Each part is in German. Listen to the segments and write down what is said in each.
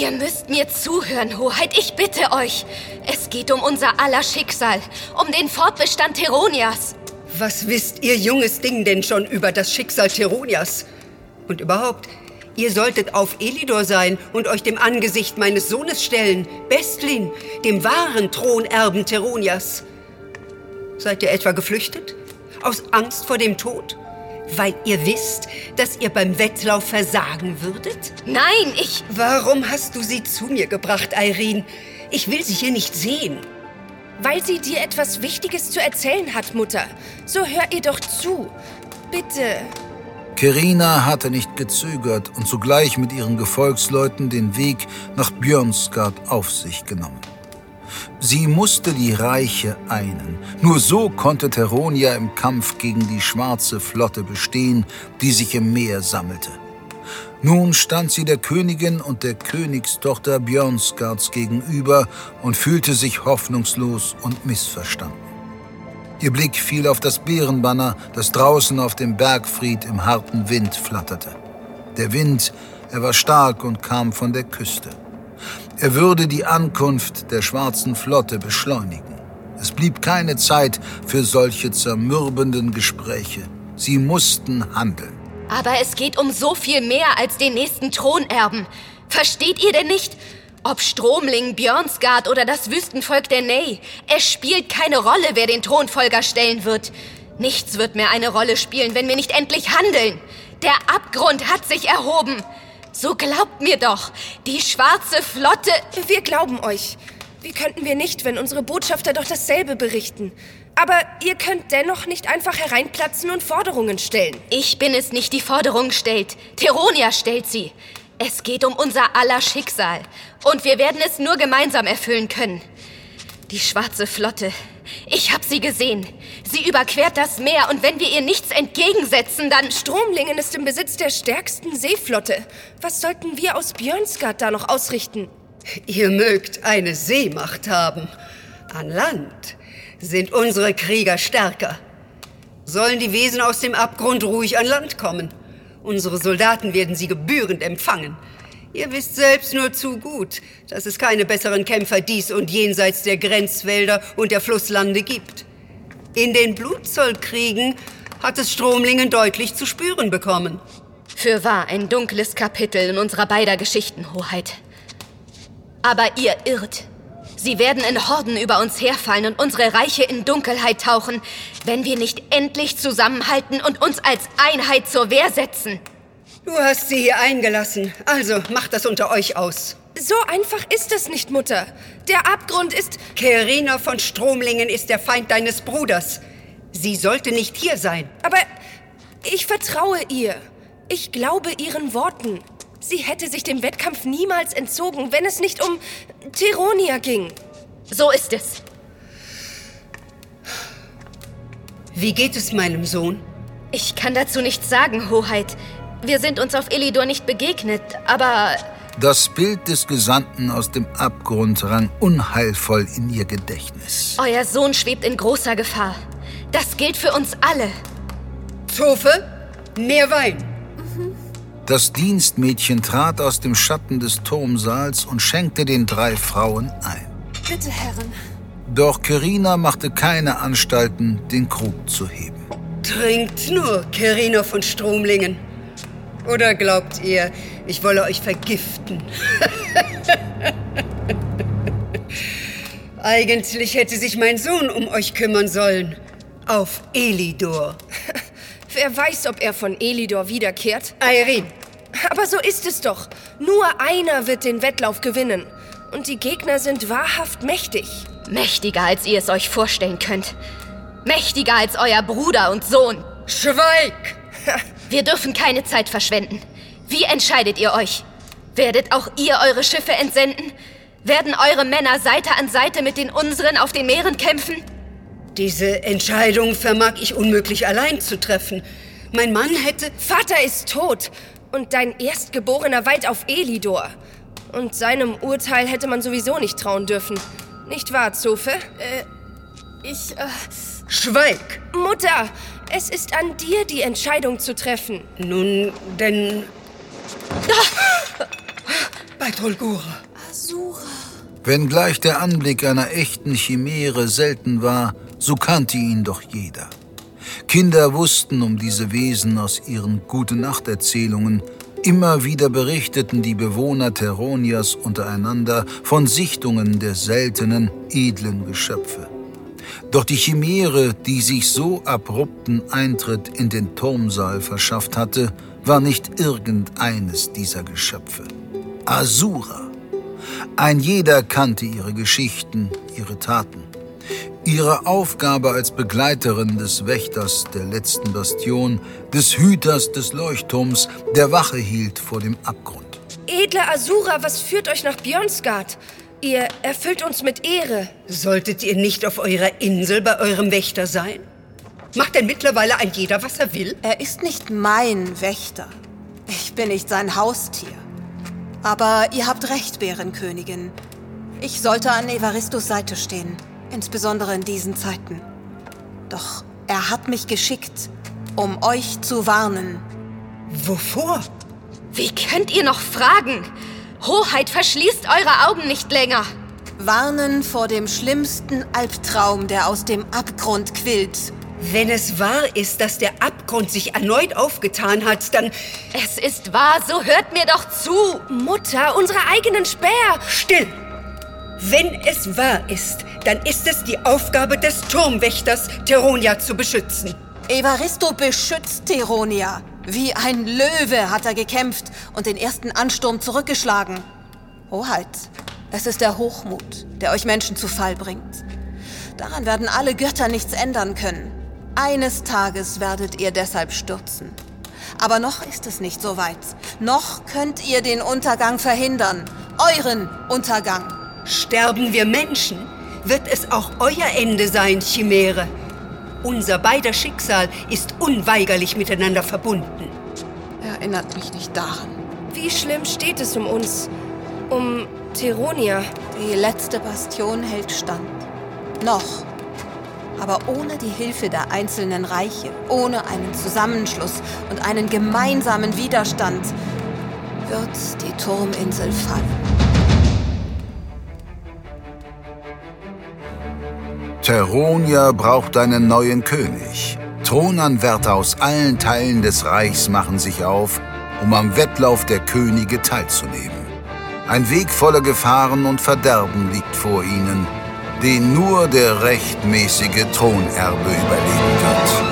Ihr müsst mir zuhören, Hoheit, ich bitte euch. Es geht um unser aller Schicksal, um den Fortbestand Teronias. Was wisst ihr junges Ding denn schon über das Schicksal Teronias? Und überhaupt, ihr solltet auf Elidor sein und euch dem Angesicht meines Sohnes stellen, Bestlin, dem wahren Thronerben Teronias. Seid ihr etwa geflüchtet? Aus Angst vor dem Tod? Weil ihr wisst, dass ihr beim Wettlauf versagen würdet? Nein, ich... Warum hast du sie zu mir gebracht, Irene? Ich will sie hier nicht sehen. Weil sie dir etwas Wichtiges zu erzählen hat, Mutter. So hör ihr doch zu. Bitte. Kerina hatte nicht gezögert und zugleich mit ihren Gefolgsleuten den Weg nach Björnsgard auf sich genommen. Sie musste die Reiche einen. Nur so konnte Teronia im Kampf gegen die schwarze Flotte bestehen, die sich im Meer sammelte. Nun stand sie der Königin und der Königstochter Björnsgards gegenüber und fühlte sich hoffnungslos und missverstanden. Ihr Blick fiel auf das Bärenbanner, das draußen auf dem Bergfried im harten Wind flatterte. Der Wind, er war stark und kam von der Küste. Er würde die Ankunft der schwarzen Flotte beschleunigen. Es blieb keine Zeit für solche zermürbenden Gespräche. Sie mussten handeln. Aber es geht um so viel mehr als den nächsten Thronerben. Versteht ihr denn nicht? Ob Stromling, Björnsgard oder das Wüstenvolk der Ney, es spielt keine Rolle, wer den Thronfolger stellen wird. Nichts wird mehr eine Rolle spielen, wenn wir nicht endlich handeln. Der Abgrund hat sich erhoben. So glaubt mir doch, die schwarze Flotte... Wir glauben euch. Wie könnten wir nicht, wenn unsere Botschafter doch dasselbe berichten? Aber ihr könnt dennoch nicht einfach hereinplatzen und Forderungen stellen. Ich bin es nicht, die Forderungen stellt. Teronia stellt sie. Es geht um unser aller Schicksal. Und wir werden es nur gemeinsam erfüllen können. Die schwarze Flotte. Ich hab sie gesehen. Sie überquert das Meer und wenn wir ihr nichts entgegensetzen, dann... Stromlingen ist im Besitz der stärksten Seeflotte. Was sollten wir aus Björnsgard da noch ausrichten? Ihr mögt eine Seemacht haben. An Land sind unsere Krieger stärker. Sollen die Wesen aus dem Abgrund ruhig an Land kommen? Unsere Soldaten werden sie gebührend empfangen. Ihr wisst selbst nur zu gut, dass es keine besseren Kämpfer dies und jenseits der Grenzwälder und der Flusslande gibt. In den Blutzollkriegen hat es Stromlingen deutlich zu spüren bekommen. Für wahr ein dunkles Kapitel in unserer beider Geschichten, Hoheit. Aber ihr irrt. Sie werden in Horden über uns herfallen und unsere Reiche in Dunkelheit tauchen, wenn wir nicht endlich zusammenhalten und uns als Einheit zur Wehr setzen. Du hast sie hier eingelassen, also macht das unter euch aus. So einfach ist es nicht, Mutter. Der Abgrund ist... Kerina von Stromlingen ist der Feind deines Bruders. Sie sollte nicht hier sein. Aber ich vertraue ihr. Ich glaube ihren Worten. Sie hätte sich dem Wettkampf niemals entzogen, wenn es nicht um Teronia ging. So ist es. Wie geht es meinem Sohn? Ich kann dazu nichts sagen, Hoheit. Wir sind uns auf Elidor nicht begegnet, aber... Das Bild des Gesandten aus dem Abgrund rang unheilvoll in ihr Gedächtnis. Euer Sohn schwebt in großer Gefahr. Das gilt für uns alle. Zofe, mehr Wein. Das Dienstmädchen trat aus dem Schatten des Turmsaals und schenkte den drei Frauen ein. Bitte, Herren. Doch Kerina machte keine Anstalten, den Krug zu heben. Trinkt nur, Kerina von Stromlingen. Oder glaubt ihr, ich wolle euch vergiften? Eigentlich hätte sich mein Sohn um euch kümmern sollen. Auf Elidor. Wer weiß, ob er von Elidor wiederkehrt? Irene, Aber so ist es doch. Nur einer wird den Wettlauf gewinnen. Und die Gegner sind wahrhaft mächtig. Mächtiger, als ihr es euch vorstellen könnt. Mächtiger als euer Bruder und Sohn. schweig! Wir dürfen keine Zeit verschwenden. Wie entscheidet ihr euch? Werdet auch ihr eure Schiffe entsenden? Werden eure Männer Seite an Seite mit den unseren auf den Meeren kämpfen? Diese Entscheidung vermag ich unmöglich allein zu treffen. Mein Mann hätte... Vater ist tot und dein Erstgeborener weilt auf Elidor. Und seinem Urteil hätte man sowieso nicht trauen dürfen. Nicht wahr, Zofe? Äh, ich, äh... Schweig! Mutter, es ist an dir, die Entscheidung zu treffen. Nun, denn... Bei Holgura. Asura. Wenngleich der Anblick einer echten Chimäre selten war, so kannte ihn doch jeder. Kinder wussten um diese Wesen aus ihren Gute-Nacht-Erzählungen. Immer wieder berichteten die Bewohner Teronias untereinander von Sichtungen der seltenen, edlen Geschöpfe. Doch die Chimäre, die sich so abrupten Eintritt in den Turmsaal verschafft hatte, war nicht irgendeines dieser Geschöpfe. Asura. Ein jeder kannte ihre Geschichten, ihre Taten. Ihre Aufgabe als Begleiterin des Wächters der letzten Bastion, des Hüters des Leuchtturms, der Wache hielt vor dem Abgrund. Edle Asura, was führt euch nach Björnsgard? Ihr erfüllt uns mit Ehre. Solltet ihr nicht auf eurer Insel bei eurem Wächter sein? Macht denn mittlerweile ein jeder, was er will? Er ist nicht mein Wächter. Ich bin nicht sein Haustier. Aber ihr habt recht, Bärenkönigin. Ich sollte an Evaristos Seite stehen, insbesondere in diesen Zeiten. Doch er hat mich geschickt, um euch zu warnen. Wovor? Wie könnt ihr noch fragen? Hoheit verschließt eure Augen nicht länger. Warnen vor dem schlimmsten Albtraum, der aus dem Abgrund quillt. Wenn es wahr ist, dass der Abgrund sich erneut aufgetan hat, dann... Es ist wahr, so hört mir doch zu. Mutter, unsere eigenen Späher. Still! Wenn es wahr ist, dann ist es die Aufgabe des Turmwächters, Teronia zu beschützen. Evaristo beschützt Teronia. Wie ein Löwe hat er gekämpft und den ersten Ansturm zurückgeschlagen. Hoheit, es ist der Hochmut, der euch Menschen zu Fall bringt. Daran werden alle Götter nichts ändern können. Eines Tages werdet ihr deshalb stürzen. Aber noch ist es nicht so weit. Noch könnt ihr den Untergang verhindern. Euren Untergang. Sterben wir Menschen, wird es auch euer Ende sein, Chimäre. Unser beider Schicksal ist unweigerlich miteinander verbunden. Erinnert mich nicht daran. Wie schlimm steht es um uns? Um Teronia? Die letzte Bastion hält stand. Noch. Aber ohne die Hilfe der einzelnen Reiche, ohne einen Zusammenschluss und einen gemeinsamen Widerstand, wird die Turminsel fallen. Teronia braucht einen neuen König. Thronanwärter aus allen Teilen des Reichs machen sich auf, um am Wettlauf der Könige teilzunehmen. Ein Weg voller Gefahren und Verderben liegt vor ihnen, den nur der rechtmäßige Thronerbe überleben wird.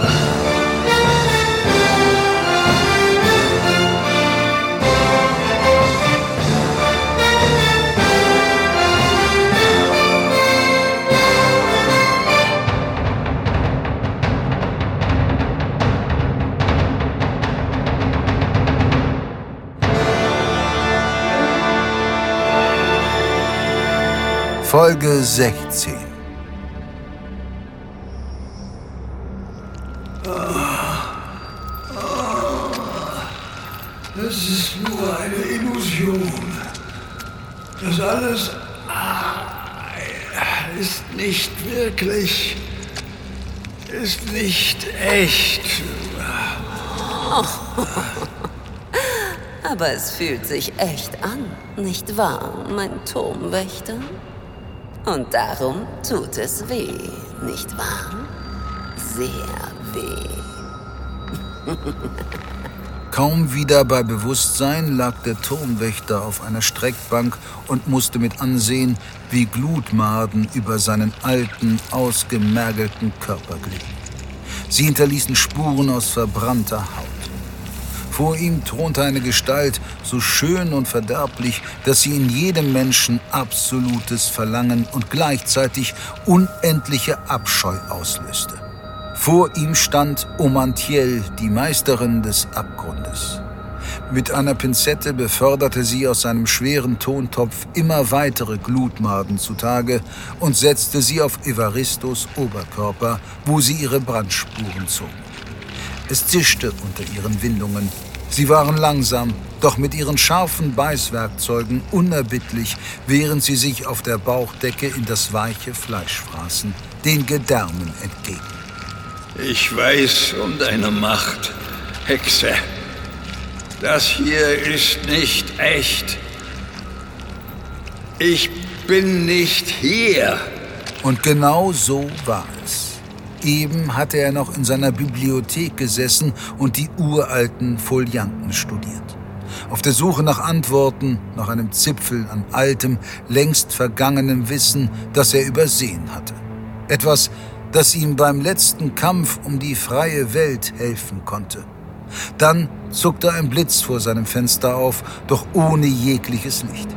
Folge 16 Das ist nur eine Illusion. Das alles ah, ist nicht wirklich, ist nicht echt. Aber es fühlt sich echt an, nicht wahr, mein Turmwächter? Und darum tut es weh, nicht wahr? Sehr weh. Kaum wieder bei Bewusstsein lag der Turmwächter auf einer Streckbank und musste mit ansehen, wie Glutmaden über seinen alten, ausgemergelten Körper glitten. Sie hinterließen Spuren aus verbrannter Haut. Vor ihm thronte eine Gestalt, so schön und verderblich, dass sie in jedem Menschen absolutes Verlangen und gleichzeitig unendliche Abscheu auslöste. Vor ihm stand Omantiel, die Meisterin des Abgrundes. Mit einer Pinzette beförderte sie aus seinem schweren Tontopf immer weitere Glutmaden zutage und setzte sie auf Evaristos Oberkörper, wo sie ihre Brandspuren zog. Es zischte unter ihren Windungen. Sie waren langsam, doch mit ihren scharfen Beißwerkzeugen unerbittlich, während sie sich auf der Bauchdecke in das weiche Fleisch fraßen, den Gedärmen entgegen. Ich weiß um deine Macht, Hexe. Das hier ist nicht echt. Ich bin nicht hier. Und genau so war es. Eben hatte er noch in seiner Bibliothek gesessen und die uralten Folianten studiert. Auf der Suche nach Antworten, nach einem Zipfel an altem, längst vergangenem Wissen, das er übersehen hatte. Etwas, das ihm beim letzten Kampf um die freie Welt helfen konnte. Dann zuckte ein Blitz vor seinem Fenster auf, doch ohne jegliches Licht.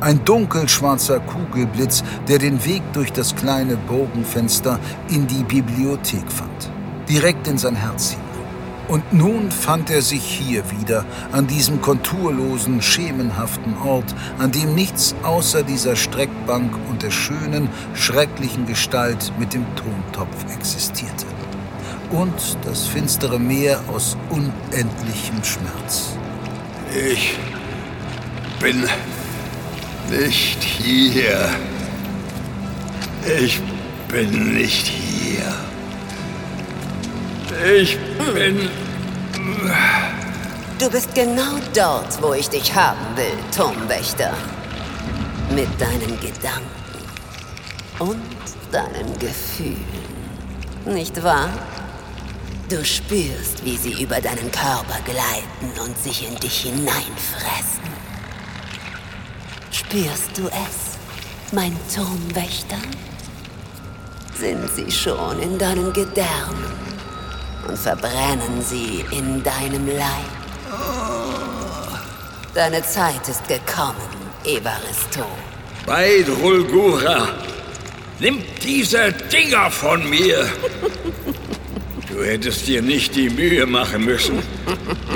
Ein dunkelschwarzer Kugelblitz, der den Weg durch das kleine Bogenfenster in die Bibliothek fand. Direkt in sein Herz hinein. Und nun fand er sich hier wieder, an diesem konturlosen, schemenhaften Ort, an dem nichts außer dieser Streckbank und der schönen, schrecklichen Gestalt mit dem Tontopf existierte. Und das finstere Meer aus unendlichem Schmerz. Ich bin nicht hier. Ich bin nicht hier. Ich bin... Du bist genau dort, wo ich dich haben will, Turmwächter. Mit deinen Gedanken und deinen Gefühlen. Nicht wahr? Du spürst, wie sie über deinen Körper gleiten und sich in dich hineinfressen. Spürst du es, mein Turmwächter? Sind sie schon in deinen Gedärmen und verbrennen sie in deinem Leib? Deine Zeit ist gekommen, Evaristo. Bei Drulgura, nimm diese Dinger von mir. Du hättest dir nicht die Mühe machen müssen,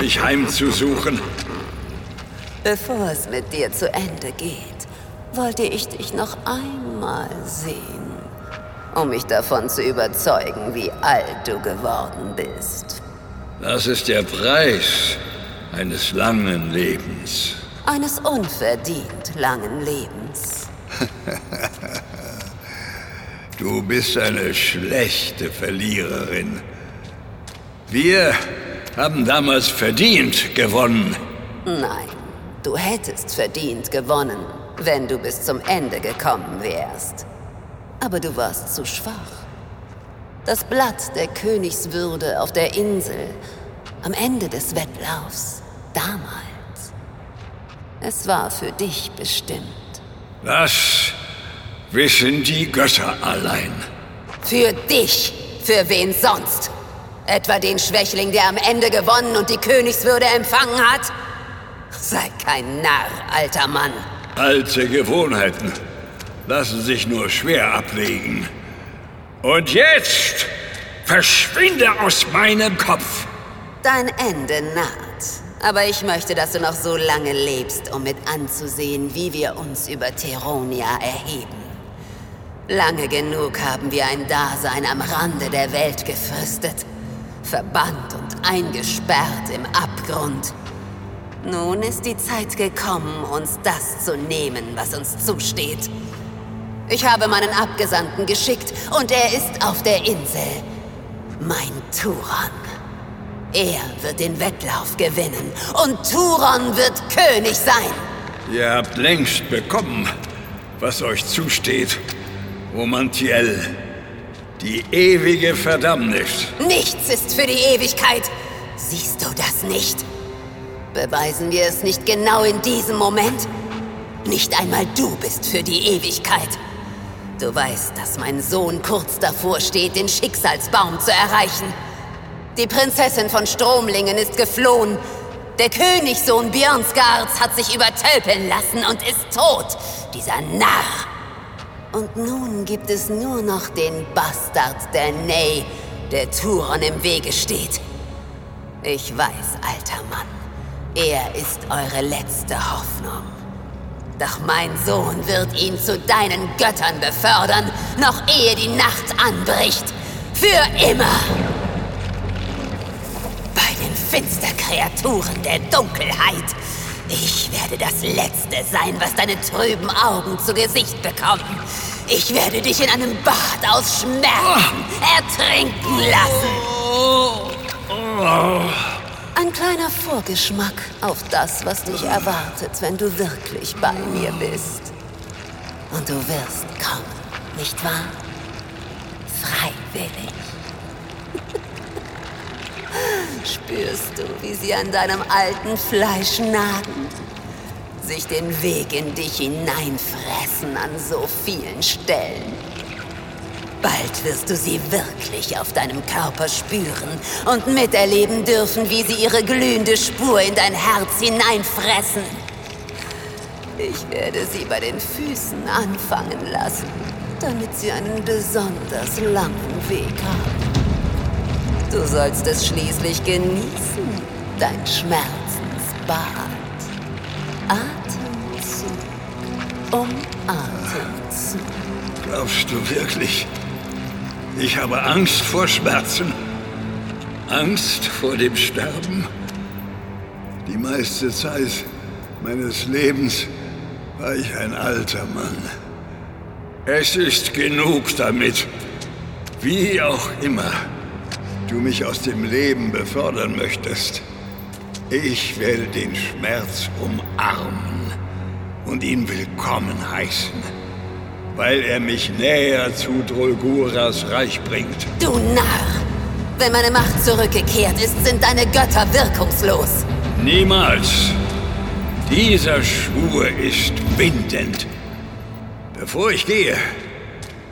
mich heimzusuchen. Bevor es mit dir zu Ende geht, wollte ich dich noch einmal sehen, um mich davon zu überzeugen, wie alt du geworden bist. Das ist der Preis eines langen Lebens. Eines unverdient langen Lebens. Du bist eine schlechte Verliererin. Wir haben damals verdient gewonnen. Nein, du hättest verdient gewonnen, wenn du bis zum Ende gekommen wärst. Aber du warst zu schwach. Das Blatt der Königswürde auf der Insel, am Ende des Wettlaufs, damals. Es war für dich bestimmt. Das wissen die Götter allein. Für dich. Für wen sonst? Etwa den Schwächling, der am Ende gewonnen und die Königswürde empfangen hat? Sei kein Narr, alter Mann. Alte Gewohnheiten lassen sich nur schwer ablegen. Und jetzt verschwinde aus meinem Kopf. Dein Ende naht. Aber ich möchte, dass du noch so lange lebst, um mit anzusehen, wie wir uns über Teronia erheben. Lange genug haben wir ein Dasein am Rande der Welt gefristet. Verbannt und eingesperrt im Abgrund. Nun ist die Zeit gekommen, uns das zu nehmen, was uns zusteht. Ich habe meinen Abgesandten geschickt und er ist auf der Insel. Mein Turan. Er wird den Wettlauf gewinnen und Turan wird König sein. Ihr habt längst bekommen, was euch zusteht, Romantiel. Die ewige Verdammnis. Nichts ist für die Ewigkeit. Siehst du das nicht? Beweisen wir es nicht genau in diesem Moment? Nicht einmal du bist für die Ewigkeit. Du weißt, dass mein Sohn kurz davor steht, den Schicksalsbaum zu erreichen. Die Prinzessin von Stromlingen ist geflohen. Der Königssohn Björnsgards hat sich übertölpeln lassen und ist tot. Dieser Narr. Und nun gibt es nur noch den Bastard der Ney, der Turon im Wege steht. Ich weiß, alter Mann, er ist eure letzte Hoffnung. Doch mein Sohn wird ihn zu deinen Göttern befördern, noch ehe die Nacht anbricht. Für immer! Bei den Finsterkreaturen der Dunkelheit. Ich werde das Letzte sein, was deine trüben Augen zu Gesicht bekommen. Ich werde dich in einem Bad aus Schmerzen ertrinken lassen. Ein kleiner Vorgeschmack auf das, was dich erwartet, wenn du wirklich bei mir bist. Und du wirst kommen, nicht wahr? Freiwillig. Spürst du, wie sie an deinem alten Fleisch nagen? Sich den Weg in dich hineinfressen an so vielen Stellen. Bald wirst du sie wirklich auf deinem Körper spüren und miterleben dürfen, wie sie ihre glühende Spur in dein Herz hineinfressen. Ich werde sie bei den Füßen anfangen lassen, damit sie einen besonders langen Weg haben. Du sollst es schließlich genießen, dein Schmerzensbad. Atemzug um Atemzug. Glaubst du wirklich, ich habe Angst vor Schmerzen? Angst vor dem Sterben? Die meiste Zeit meines Lebens war ich ein alter Mann. Es ist genug damit. Wie auch immer du mich aus dem Leben befördern möchtest. Ich werde den Schmerz umarmen und ihn willkommen heißen, weil er mich näher zu Drolguras Reich bringt. Du Narr! Wenn meine Macht zurückgekehrt ist, sind deine Götter wirkungslos. Niemals. Dieser Schwur ist bindend. Bevor ich gehe,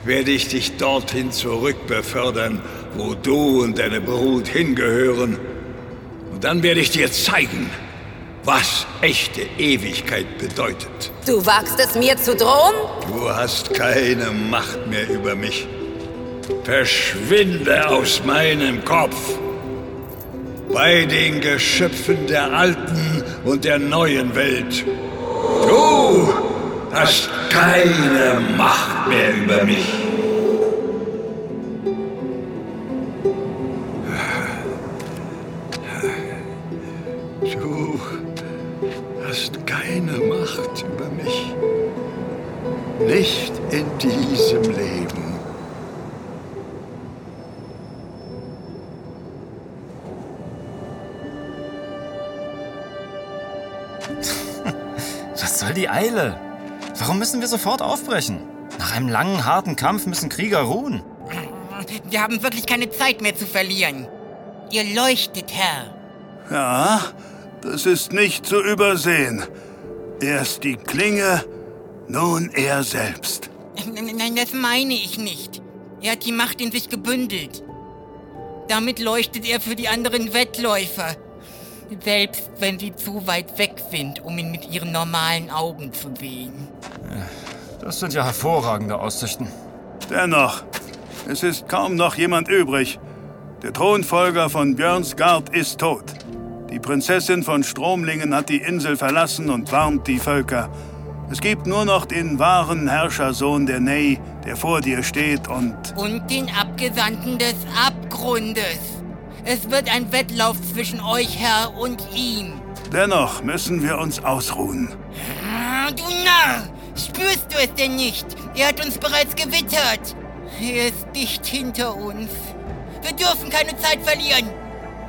werde ich dich dorthin zurückbefördern, wo du und deine Brut hingehören. Und dann werde ich dir zeigen, was echte Ewigkeit bedeutet. Du wagst es mir zu drohen? Du hast keine Macht mehr über mich. Verschwinde aus meinem Kopf. Bei den Geschöpfen der alten und der neuen Welt. Du hast keine Macht mehr über mich. Wir sofort aufbrechen? Nach einem langen, harten Kampf müssen Krieger ruhen. Wir haben wirklich keine Zeit mehr zu verlieren. Ihr leuchtet, Herr. Ja, das ist nicht zu übersehen. Erst die Klinge, nun er selbst. Nein, das meine ich nicht. Er hat die Macht in sich gebündelt. Damit leuchtet er für die anderen Wettläufer. Selbst wenn sie zu weit weg sind, um ihn mit ihren normalen Augen zu sehen. Das sind ja hervorragende Aussichten. Dennoch, es ist kaum noch jemand übrig. Der Thronfolger von Björnsgard ist tot. Die Prinzessin von Stromlingen hat die Insel verlassen und warnt die Völker. Es gibt nur noch den wahren Herrschersohn der Ney, der vor dir steht und... Und den Abgesandten des Abgrundes. Es wird ein Wettlauf zwischen euch, Herr, und ihm. Dennoch müssen wir uns ausruhen. Ah, Du Narr! Spürst du es denn nicht? Er hat uns bereits gewittert. Er ist dicht hinter uns. Wir dürfen keine Zeit verlieren.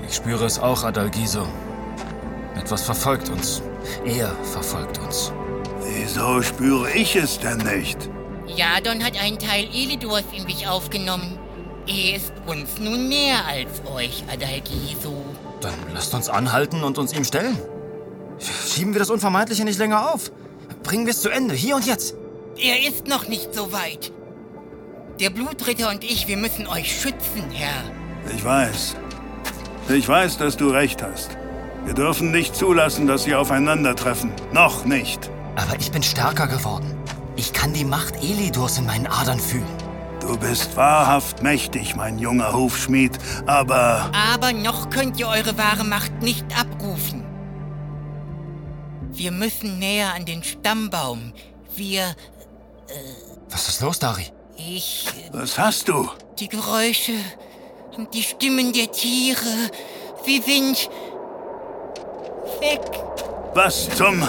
Ich spüre es auch, Adalgiso. Etwas verfolgt uns. Er verfolgt uns. Wieso spüre ich es denn nicht? Jadon hat einen Teil Elidors in sich aufgenommen. Er ist uns nun mehr als euch, Adalgiso. Dann lasst uns anhalten und uns ihm stellen. Schieben wir das Unvermeidliche nicht länger auf. Bringen wir es zu Ende, hier und jetzt. Er ist noch nicht so weit. Der Blutritter und ich, wir müssen euch schützen, Herr. Ich weiß. Ich weiß, dass du recht hast. Wir dürfen nicht zulassen, dass sie aufeinandertreffen. Noch nicht. Aber ich bin stärker geworden. Ich kann die Macht Elidors in meinen Adern fühlen. Du bist wahrhaft mächtig, mein junger Hufschmied, aber Aber noch könnt ihr eure wahre Macht nicht abrufen. Wir müssen näher an den Stammbaum. Wir, Was ist los, Dari? ich, was hast du? die Geräusche und die Stimmen der Tiere, sie sind weg. Was zum...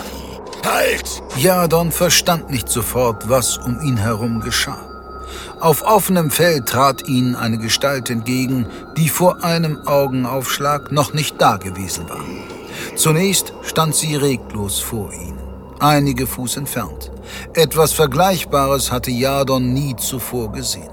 Halt! Jadon verstand nicht sofort, was um ihn herum geschah. Auf offenem Feld trat ihnen eine Gestalt entgegen, die vor einem Augenaufschlag noch nicht dagewesen war. Zunächst stand sie reglos vor ihnen, einige Fuß entfernt. Etwas Vergleichbares hatte Jadon nie zuvor gesehen.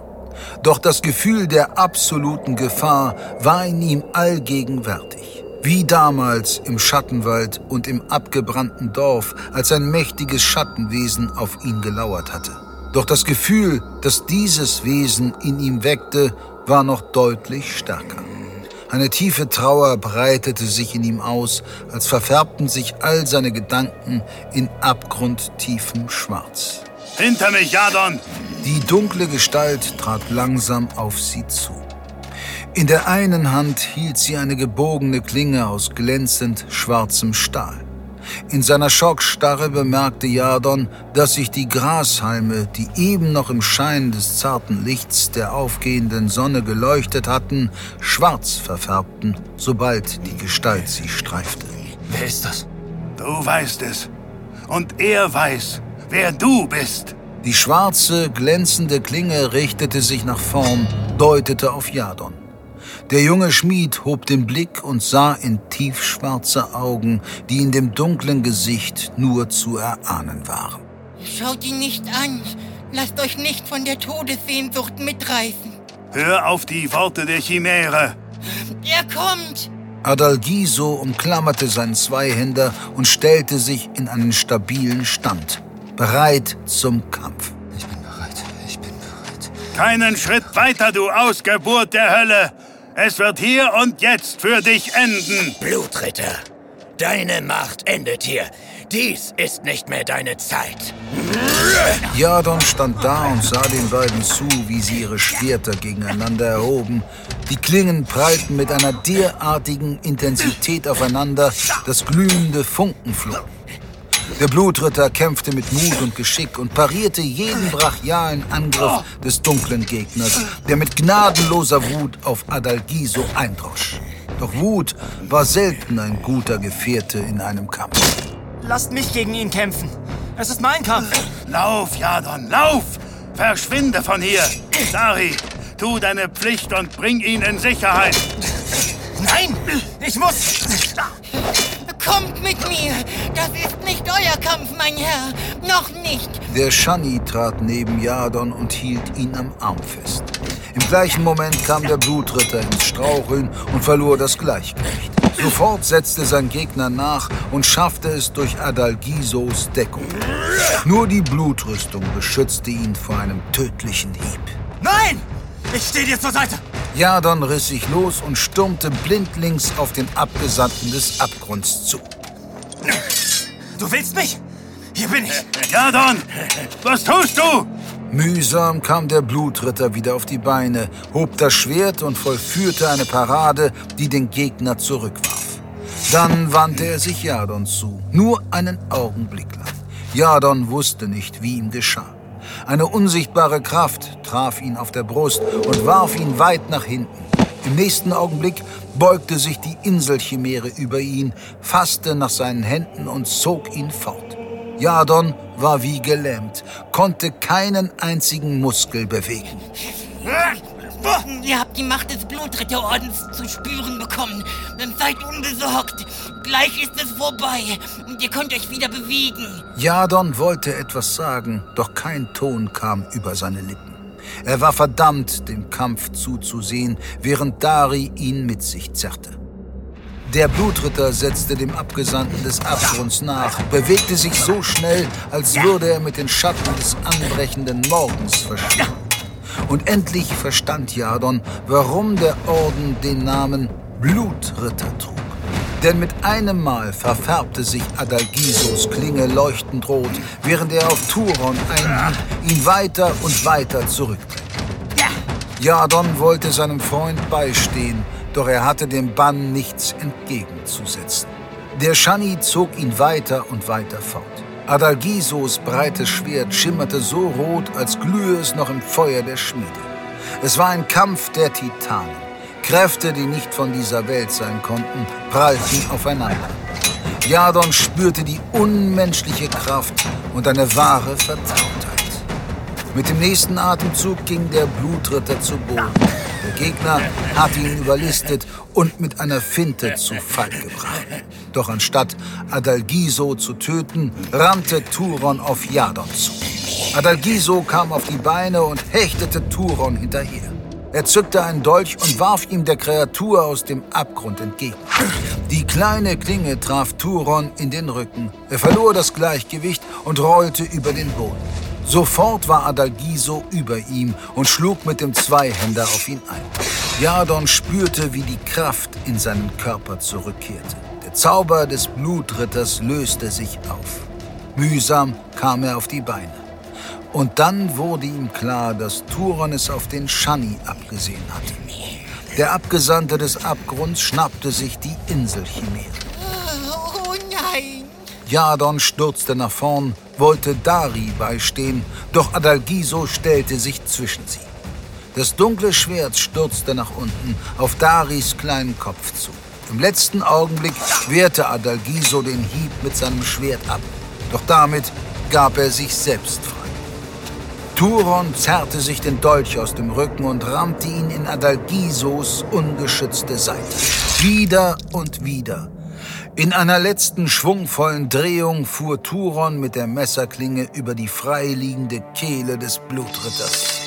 Doch das Gefühl der absoluten Gefahr war in ihm allgegenwärtig. Wie damals im Schattenwald und im abgebrannten Dorf, als ein mächtiges Schattenwesen auf ihn gelauert hatte. Doch das Gefühl, das dieses Wesen in ihm weckte, war noch deutlich stärker. Eine tiefe Trauer breitete sich in ihm aus, als verfärbten sich all seine Gedanken in abgrundtiefem Schwarz. Hinter mich, Jadon! Die dunkle Gestalt trat langsam auf sie zu. In der einen Hand hielt sie eine gebogene Klinge aus glänzend schwarzem Stahl. In seiner Schockstarre bemerkte Jadon, dass sich die Grashalme, die eben noch im Schein des zarten Lichts der aufgehenden Sonne geleuchtet hatten, schwarz verfärbten, sobald die Gestalt sie streifte. Wer ist das? Du weißt es. Und er weiß, wer du bist. Die schwarze, glänzende Klinge richtete sich nach vorn, deutete auf Jadon. Der junge Schmied hob den Blick und sah in tiefschwarze Augen, die in dem dunklen Gesicht nur zu erahnen waren. Schaut ihn nicht an. Lasst euch nicht von der Todessehnsucht mitreißen. Hör auf die Worte der Chimäre. Er kommt! Adalgiso umklammerte seinen Zweihänder und stellte sich in einen stabilen Stand, bereit zum Kampf. Ich bin bereit. Ich bin bereit. Keinen Schritt weiter, du Ausgeburt der Hölle. Es wird hier und jetzt für dich enden. Blutritter, deine Macht endet hier. Dies ist nicht mehr deine Zeit. Jadon stand da und sah den beiden zu, wie sie ihre Schwerter gegeneinander erhoben. Die Klingen prallten mit einer derartigen Intensität aufeinander, dass glühende Funken flogen. Der Blutritter kämpfte mit Mut und Geschick und parierte jeden brachialen Angriff des dunklen Gegners, der mit gnadenloser Wut auf Adalgiso eindrosch. Doch Wut war selten ein guter Gefährte in einem Kampf. Lasst mich gegen ihn kämpfen. Es ist mein Kampf. Lauf, Jadon, lauf! Verschwinde von hier! Dari, tu deine Pflicht und bring ihn in Sicherheit! Nein! Ich muss! Kommt mit mir! Das ist nicht euer Kampf, mein Herr! Noch nicht! Der Shani trat neben Jadon und hielt ihn am Arm fest. Im gleichen Moment kam der Blutritter ins Straucheln und verlor das Gleichgewicht. Sofort setzte sein Gegner nach und schaffte es durch Adalgisos Deckung. Nur die Blutrüstung beschützte ihn vor einem tödlichen Hieb. Nein! Ich stehe dir zur Seite! Jadon riss sich los und stürmte blindlings auf den Abgesandten des Abgrunds zu. Du willst mich? Hier bin ich. Jadon, was tust du? Mühsam kam der Blutritter wieder auf die Beine, hob das Schwert und vollführte eine Parade, die den Gegner zurückwarf. Dann wandte er sich Jadon zu, nur einen Augenblick lang. Jadon wusste nicht, wie ihm geschah. Eine unsichtbare Kraft traf ihn auf der Brust und warf ihn weit nach hinten. Im nächsten Augenblick beugte sich die Inselchimäre über ihn, fasste nach seinen Händen und zog ihn fort. Jadon war wie gelähmt, konnte keinen einzigen Muskel bewegen. Ihr habt die Macht des Blutritterordens zu spüren bekommen. Dann seid unbesorgt. Gleich ist es vorbei und ihr könnt euch wieder bewegen. Jadon wollte etwas sagen, doch kein Ton kam über seine Lippen. Er war verdammt, dem Kampf zuzusehen, während Dari ihn mit sich zerrte. Der Blutritter setzte dem Abgesandten des Abgrunds nach, bewegte sich so schnell, als würde er mit den Schatten des anbrechenden Morgens verschwinden. Und endlich verstand Jadon, warum der Orden den Namen Blutritter trug. Denn mit einem Mal verfärbte sich Adalgisos Klinge leuchtend rot, während er auf Turon einhieb, ihn weiter und weiter zurückdrängte. Jadon wollte seinem Freund beistehen, doch er hatte dem Bann nichts entgegenzusetzen. Der Shani zog ihn weiter und weiter fort. Adalgisos breites Schwert schimmerte so rot, als glühe es noch im Feuer der Schmiede. Es war ein Kampf der Titanen. Kräfte, die nicht von dieser Welt sein konnten, prallten aufeinander. Jadon spürte die unmenschliche Kraft und eine wahre Vertrautheit. Mit dem nächsten Atemzug ging der Blutritter zu Boden. Gegner hatte ihn überlistet und mit einer Finte zu Fall gebracht. Doch anstatt Adalgiso zu töten, rannte Turon auf Jadon zu. Adalgiso kam auf die Beine und hechtete Turon hinterher. Er zückte einen Dolch und warf ihm der Kreatur aus dem Abgrund entgegen. Die kleine Klinge traf Turon in den Rücken. Er verlor das Gleichgewicht und rollte über den Boden. Sofort war Adalgiso über ihm und schlug mit dem Zweihänder auf ihn ein. Jadon spürte, wie die Kraft in seinen Körper zurückkehrte. Der Zauber des Blutritters löste sich auf. Mühsam kam er auf die Beine. Und dann wurde ihm klar, dass Turon es auf den Shani abgesehen hatte. Der Abgesandte des Abgrunds schnappte sich die Inselchimäre. Oh nein! Jadon stürzte nach vorn, wollte Dari beistehen, doch Adalgiso stellte sich zwischen sie. Das dunkle Schwert stürzte nach unten auf Daris kleinen Kopf zu. Im letzten Augenblick wehrte Adalgiso den Hieb mit seinem Schwert ab. Doch damit gab er sich selbst frei. Turon zerrte sich den Dolch aus dem Rücken und rammte ihn in Adalgisos ungeschützte Seite. Wieder und wieder. In einer letzten schwungvollen Drehung fuhr Turon mit der Messerklinge über die freiliegende Kehle des Blutritters.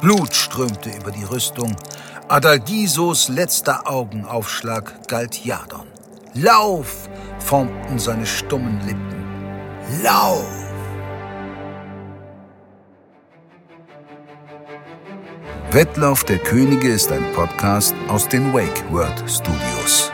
Blut strömte über die Rüstung. Adalgisos letzter Augenaufschlag galt Jadon. Lauf! formten seine stummen Lippen. Lauf! Wettlauf der Könige ist ein Podcast aus den Wake World Studios.